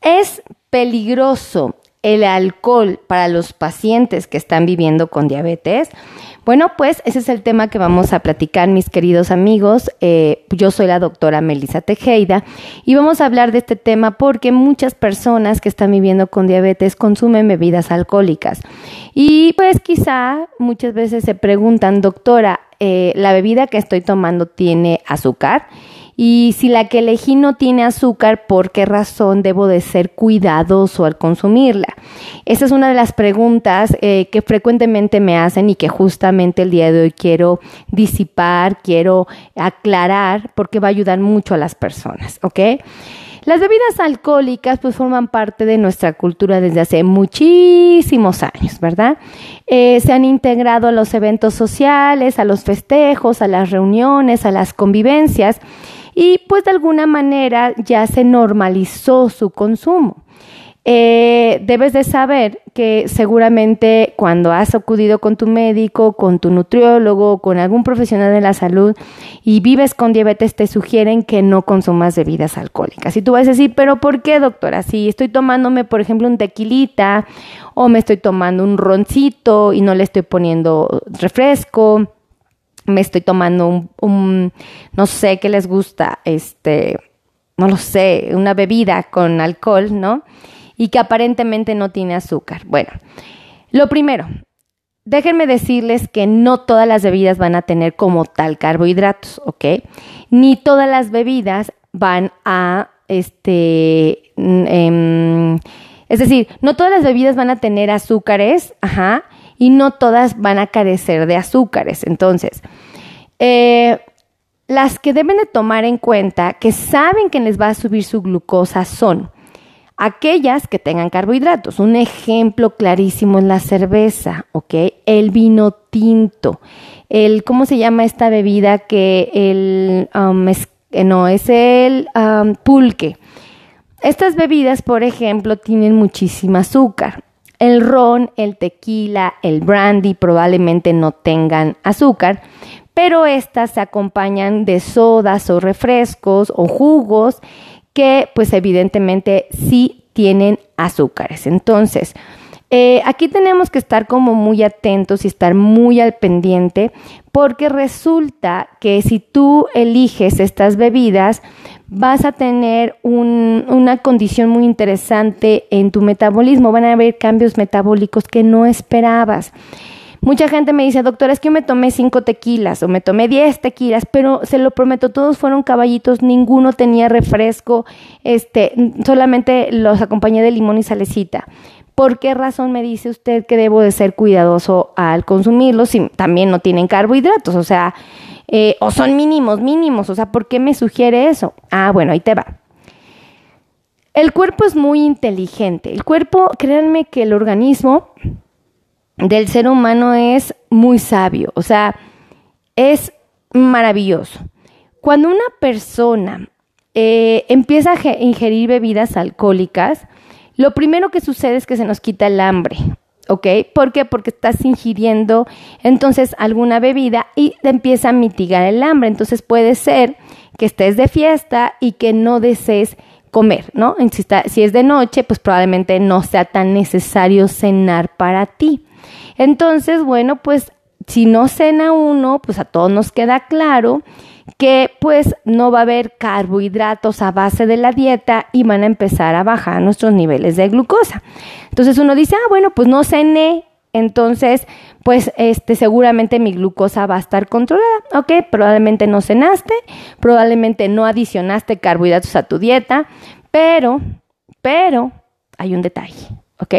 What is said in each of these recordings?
Es peligroso el alcohol para los pacientes que están viviendo con diabetes? Bueno, pues ese es el tema que vamos a platicar, mis queridos amigos. Eh, yo soy la doctora Melissa Tejeda y vamos a hablar de este tema porque muchas personas que están viviendo con diabetes consumen bebidas alcohólicas. Y pues quizá muchas veces se preguntan, doctora, eh, ¿la bebida que estoy tomando tiene azúcar? Y si la que elegí no tiene azúcar, ¿por qué razón debo de ser cuidadoso al consumirla? Esa es una de las preguntas eh, que frecuentemente me hacen y que justamente el día de hoy quiero disipar, quiero aclarar, porque va a ayudar mucho a las personas, ¿ok? Las bebidas alcohólicas pues forman parte de nuestra cultura desde hace muchísimos años, ¿verdad? Eh, se han integrado a los eventos sociales, a los festejos, a las reuniones, a las convivencias y pues de alguna manera ya se normalizó su consumo. Eh, debes de saber que seguramente cuando has acudido con tu médico, con tu nutriólogo, con algún profesional de la salud y vives con diabetes, te sugieren que no consumas bebidas alcohólicas. Y tú vas a decir, pero ¿por qué, doctora? Si estoy tomándome, por ejemplo, un tequilita o me estoy tomando un roncito y no le estoy poniendo refresco me estoy tomando un, no sé qué les gusta, este, no lo sé, una bebida con alcohol, ¿no? Y que aparentemente no tiene azúcar. Bueno, lo primero, déjenme decirles que no todas las bebidas van a tener como tal carbohidratos, ¿ok? Ni todas las bebidas van a, este, em, es decir, no todas las bebidas van a tener azúcares, ajá, y no todas van a carecer de azúcares. Entonces, eh, las que deben de tomar en cuenta, que saben que les va a subir su glucosa, son aquellas que tengan carbohidratos. Un ejemplo clarísimo es la cerveza, ¿ok? El vino tinto. El, ¿cómo se llama esta bebida? Que el, um, eh, no, es el um, pulque. Estas bebidas, por ejemplo, tienen muchísima azúcar. El ron, el tequila, el brandy probablemente no tengan azúcar, pero estas se acompañan de sodas o refrescos o jugos que pues evidentemente sí tienen azúcares. Entonces, eh, aquí tenemos que estar como muy atentos y estar muy al pendiente porque resulta que si tú eliges estas bebidas, vas a tener una condición muy interesante en tu metabolismo, van a haber cambios metabólicos que no esperabas. Mucha gente me dice, doctora, es que yo me tomé cinco tequilas o me tomé diez tequilas, pero se lo prometo, todos fueron caballitos, ninguno tenía refresco, este, solamente los acompañé de limón y salecita. ¿Por qué razón me dice usted que debo de ser cuidadoso al consumirlos si también no tienen carbohidratos? O sea, eh, o son mínimos, mínimos. O sea, ¿por qué me sugiere eso? Ah, bueno, ahí te va. El cuerpo es muy inteligente. El cuerpo, créanme que el organismo del ser humano es muy sabio. O sea, es maravilloso. Cuando una persona eh, empieza a ingerir bebidas alcohólicas, lo primero que sucede es que se nos quita el hambre. ¿ok? ¿Por qué? Porque estás ingiriendo entonces alguna bebida y te empieza a mitigar el hambre. Entonces puede ser que estés de fiesta y que no desees comer, ¿no? Si, si es de noche, pues probablemente no sea tan necesario cenar para ti. Entonces, bueno, pues si no cena uno, pues a todos nos queda claro que pues no va a haber carbohidratos a base de la dieta y van a empezar a bajar nuestros niveles de glucosa. Entonces uno dice, ah, bueno, pues no cené, entonces pues este seguramente mi glucosa va a estar controlada. Ok, probablemente no cenaste, probablemente no adicionaste carbohidratos a tu dieta, pero, pero hay un detalle, ok.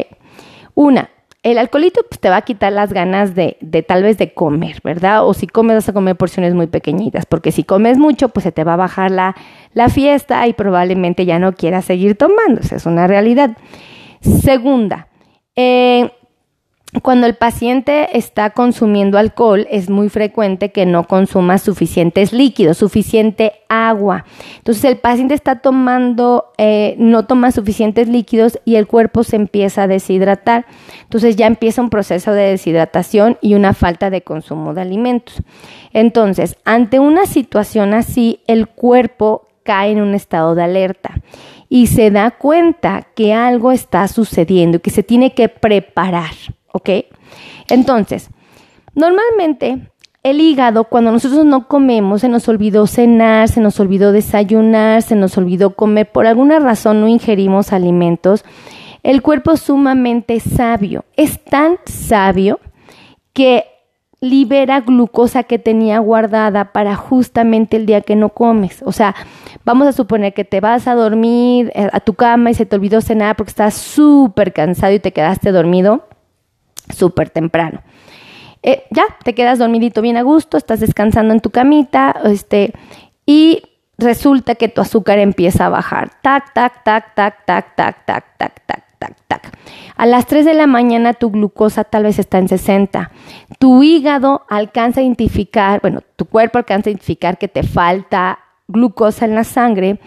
Una, el alcoholito pues, te va a quitar las ganas de, de, tal vez de comer, ¿verdad? O si comes vas a comer porciones muy pequeñitas, porque si comes mucho, pues se te va a bajar la, la fiesta y probablemente ya no quieras seguir tomando, es una realidad. Segunda, eh, cuando el paciente está consumiendo alcohol, es muy frecuente que no consuma suficientes líquidos, suficiente agua. Entonces el paciente está tomando, eh, no toma suficientes líquidos y el cuerpo se empieza a deshidratar. Entonces ya empieza un proceso de deshidratación y una falta de consumo de alimentos. Entonces, ante una situación así, el cuerpo cae en un estado de alerta y se da cuenta que algo está sucediendo y que se tiene que preparar, ¿ok? Entonces, normalmente el hígado, cuando nosotros no comemos, se nos olvidó cenar, se nos olvidó desayunar, se nos olvidó comer, por alguna razón no ingerimos alimentos, el cuerpo es sumamente sabio, es tan sabio que libera glucosa que tenía guardada para justamente el día que no comes. O sea, vamos a suponer que te vas a dormir eh, a tu cama y se te olvidó cenar porque estás súper cansado y te quedaste dormido súper temprano. Eh, ya, te quedas dormidito bien a gusto, estás descansando en tu camita, este, y resulta que tu azúcar empieza a bajar. Tac, tac, tac, tac, tac, tac, tac, tac, tac tac, tac. A las 3 de la mañana tu glucosa tal vez está en 60. Tu hígado alcanza a identificar, bueno, tu cuerpo alcanza a identificar que te falta glucosa en la sangre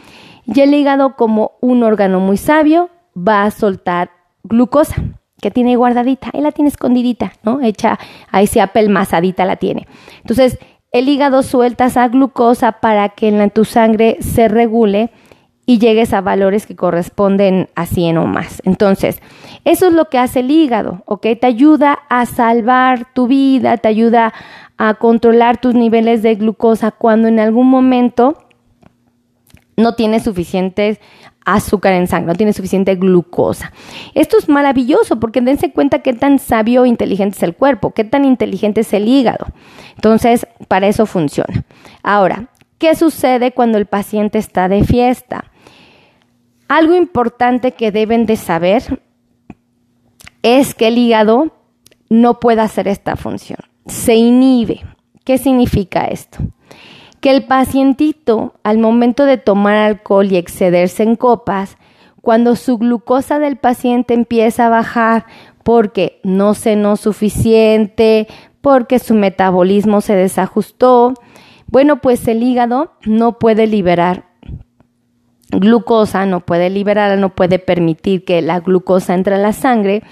y el hígado como un órgano muy sabio va a soltar glucosa que tiene guardadita, ahí la tiene escondidita, ¿no? Hecha, ahí se apelmazadita la tiene. Entonces, el hígado suelta esa glucosa para que en tu sangre se regule y llegues a valores que corresponden a 100 o más. Entonces, eso es lo que hace el hígado, ¿ok? Te ayuda a salvar tu vida, te ayuda a controlar tus niveles de glucosa cuando en algún momento no tienes suficiente azúcar en sangre, no tienes suficiente glucosa. Esto es maravilloso porque dense cuenta qué tan sabio e inteligente es el cuerpo, qué tan inteligente es el hígado. Entonces, para eso funciona. Ahora, ¿qué sucede cuando el paciente está de fiesta? Algo importante que deben de saber es que el hígado no puede hacer esta función. Se inhibe. ¿Qué significa esto? Que el pacientito, al momento de tomar alcohol y excederse en copas, cuando su glucosa del paciente empieza a bajar porque no cenó suficiente, porque su metabolismo se desajustó, bueno, pues el hígado no puede liberar glucosa, no puede liberar, no puede permitir que la glucosa entre a la sangre.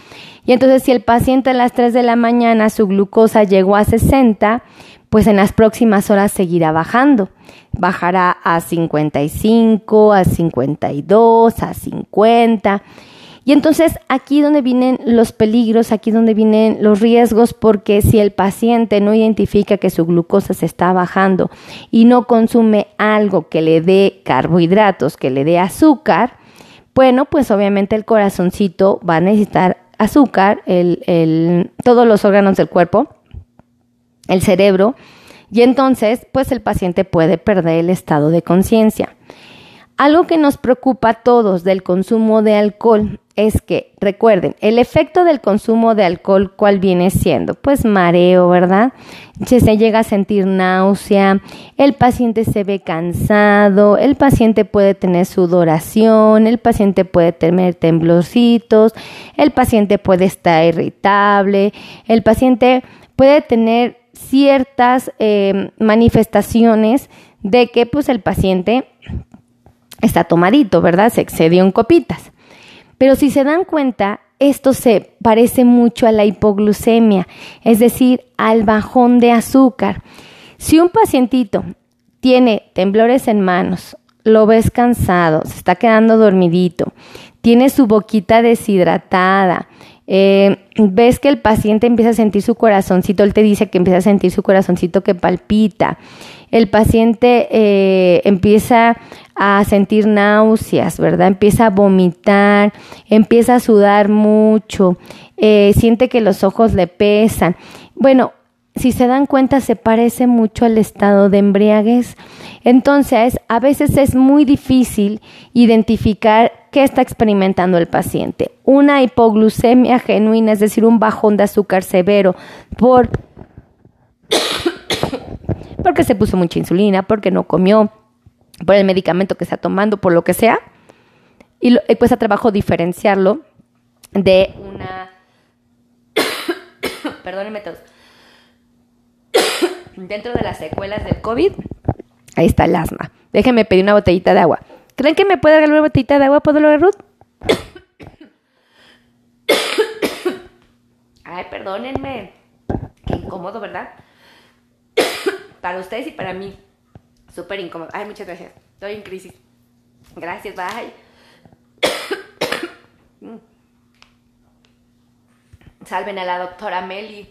Y entonces si el paciente a las 3 de la mañana su glucosa llegó a 60, pues en las próximas horas seguirá bajando. Bajará a 55, a 52, a 50. Y entonces aquí donde vienen los peligros, aquí donde vienen los riesgos, porque si el paciente no identifica que su glucosa se está bajando y no consume algo que le dé carbohidratos, que le dé azúcar, bueno, pues obviamente el corazoncito va a necesitar azúcar, el, todos los órganos del cuerpo, el cerebro, y entonces pues el paciente puede perder el estado de conciencia. Algo que nos preocupa a todos del consumo de alcohol es que, recuerden, el efecto del consumo de alcohol, ¿cuál viene siendo? Pues mareo, ¿verdad? Se, se llega a sentir náusea, el paciente se ve cansado, el paciente puede tener sudoración, el paciente puede tener temblorcitos, el paciente puede estar irritable, el paciente puede tener ciertas eh, manifestaciones de que pues el paciente está tomadito, ¿verdad? Se excedió en copitas. Pero si se dan cuenta, esto se parece mucho a la hipoglucemia, es decir, al bajón de azúcar. Si un pacientito tiene temblores en manos, lo ves cansado, se está quedando dormidito, tiene su boquita deshidratada, eh, ves que el paciente empieza a sentir su corazoncito, él te dice que empieza a sentir su corazoncito que palpita, el paciente eh, empieza a sentir náuseas, ¿verdad? Empieza a vomitar, empieza a sudar mucho, eh, siente que los ojos le pesan. Bueno, si se dan cuenta, se parece mucho al estado de embriaguez. Entonces, a veces es muy difícil identificar qué está experimentando el paciente. Una hipoglucemia genuina, es decir, un bajón de azúcar severo por porque se puso mucha insulina, porque no comió, por el medicamento que está tomando, por lo que sea. Y, lo, a trabajo diferenciarlo de una... Perdónenme todos. Dentro de las secuelas del COVID, Ahí está el asma. Déjenme pedir una botellita de agua. ¿Creen que me puede regalar una botellita de agua, Podolo Ruth? Ay, perdónenme. Qué incómodo, ¿verdad? para ustedes y para mí. Súper incómodo. Ay, muchas gracias. Estoy en crisis. Gracias, bye. Mm. Salven a la doctora Meli.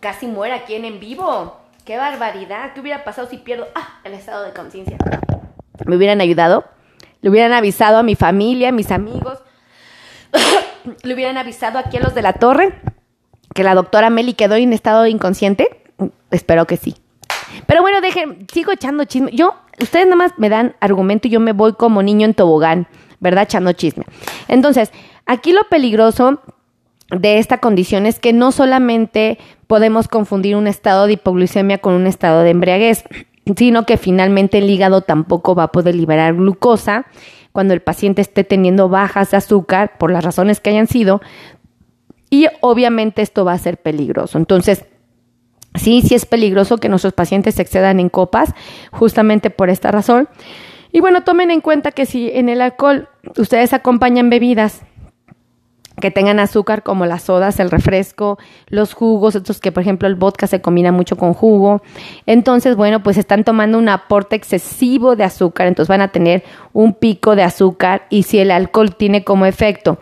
Casi muere aquí en vivo. ¡Qué barbaridad! ¿Qué hubiera pasado si pierdo ah, el estado de conciencia? ¿Me hubieran ayudado? ¿Le hubieran avisado a mi familia, a mis amigos? ¿Le hubieran avisado aquí a los de la torre que la doctora Meli quedó en estado inconsciente? Espero que sí. Pero bueno, dejen, sigo echando chisme. Yo, ustedes nada más me dan argumento y yo me voy como niño en tobogán, ¿verdad? Echando chisme. Entonces, aquí lo peligroso de esta condición es que no solamente podemos confundir un estado de hipoglucemia con un estado de embriaguez, sino que finalmente el hígado tampoco va a poder liberar glucosa cuando el paciente esté teniendo bajas de azúcar por las razones que hayan sido y obviamente esto va a ser peligroso. Entonces, Sí, sí es peligroso que nuestros pacientes excedan en copas, justamente por esta razón. Y bueno, tomen en cuenta que si en el alcohol ustedes acompañan bebidas que tengan azúcar como las sodas, el refresco, los jugos, estos que por ejemplo el vodka se combina mucho con jugo. Entonces, bueno, pues están tomando un aporte excesivo de azúcar, entonces van a tener un pico de azúcar y si el alcohol tiene como efecto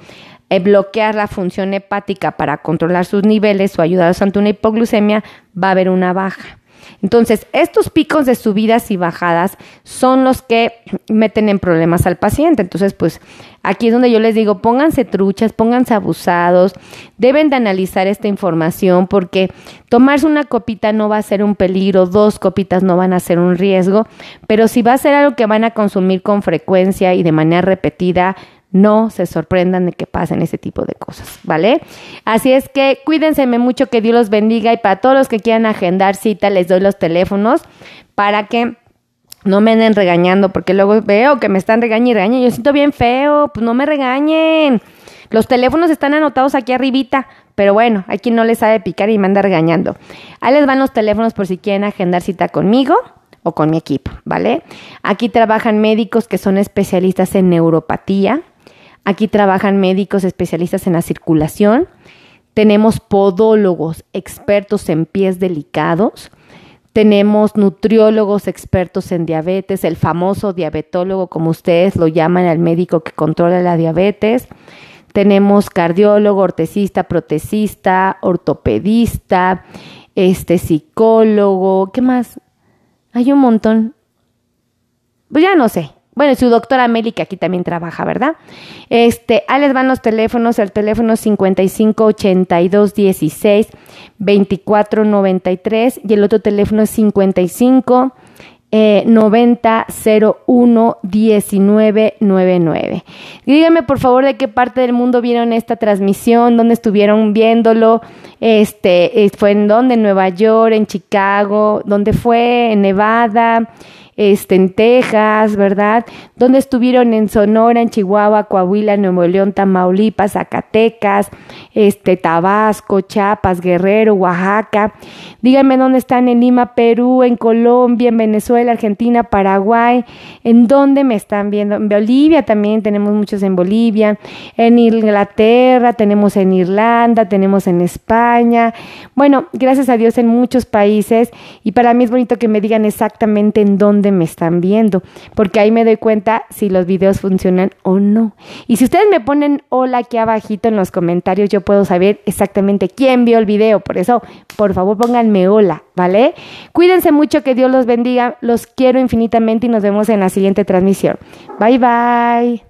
eh, bloquear la función hepática para controlar sus niveles o ayudarlos ante una hipoglucemia, va a haber una baja. Entonces, estos picos de subidas y bajadas son los que meten en problemas al paciente. Entonces, pues aquí es donde yo les digo, pónganse truchas, pónganse abusados, deben de analizar esta información porque tomarse una copita no va a ser un peligro, dos copitas no van a ser un riesgo, pero si va a ser algo que van a consumir con frecuencia y de manera repetida, no se sorprendan de que pasen ese tipo de cosas, ¿vale? Así es que cuídense mucho, que Dios los bendiga y para todos los que quieran agendar cita les doy los teléfonos para que no me anden regañando, porque luego veo que me están regañando y regañando, yo siento bien feo, pues no me regañen. Los teléfonos están anotados aquí arribita, pero bueno, hay quien no les sabe picar y me anda regañando. Ahí les van los teléfonos por si quieren agendar cita conmigo o con mi equipo, ¿vale? Aquí trabajan médicos que son especialistas en neuropatía, Aquí trabajan médicos especialistas en la circulación. Tenemos podólogos expertos en pies delicados. Tenemos nutriólogos expertos en diabetes, el famoso diabetólogo, como ustedes lo llaman, el médico que controla la diabetes. Tenemos cardiólogo, ortesista, protesista, ortopedista, este psicólogo, ¿qué más? Hay un montón. Pues ya no sé, bueno, su doctora Meli, que aquí también trabaja, ¿verdad? Este, ahí les van los teléfonos, el teléfono 55 82 16 24 93 y el otro teléfono es 55 eh, 90 01 19 99. Díganme por favor de qué parte del mundo vieron esta transmisión, dónde estuvieron viéndolo, este, eh, fue en dónde, en Nueva York, en Chicago, dónde fue, en Nevada, este, en Texas, ¿verdad? Donde estuvieron en Sonora, en Chihuahua, Coahuila, Nuevo León, Tamaulipas, Zacatecas, este, Tabasco, Chiapas, Guerrero, Oaxaca. Díganme dónde están en Lima, Perú, en Colombia, en Venezuela, Argentina, Paraguay, en dónde me están viendo. En Bolivia también tenemos muchos en Bolivia, en Inglaterra, tenemos en Irlanda, tenemos en España. Bueno, gracias a Dios en muchos países y para mí es bonito que me digan exactamente en me están viendo, porque ahí me doy cuenta si los videos funcionan o no. Y si ustedes me ponen hola aquí abajito en los comentarios, yo puedo saber exactamente quién vio el video. Por eso, por favor, pónganme hola, ¿vale? Cuídense mucho, que Dios los bendiga, los quiero infinitamente y nos vemos en la siguiente transmisión. Bye bye.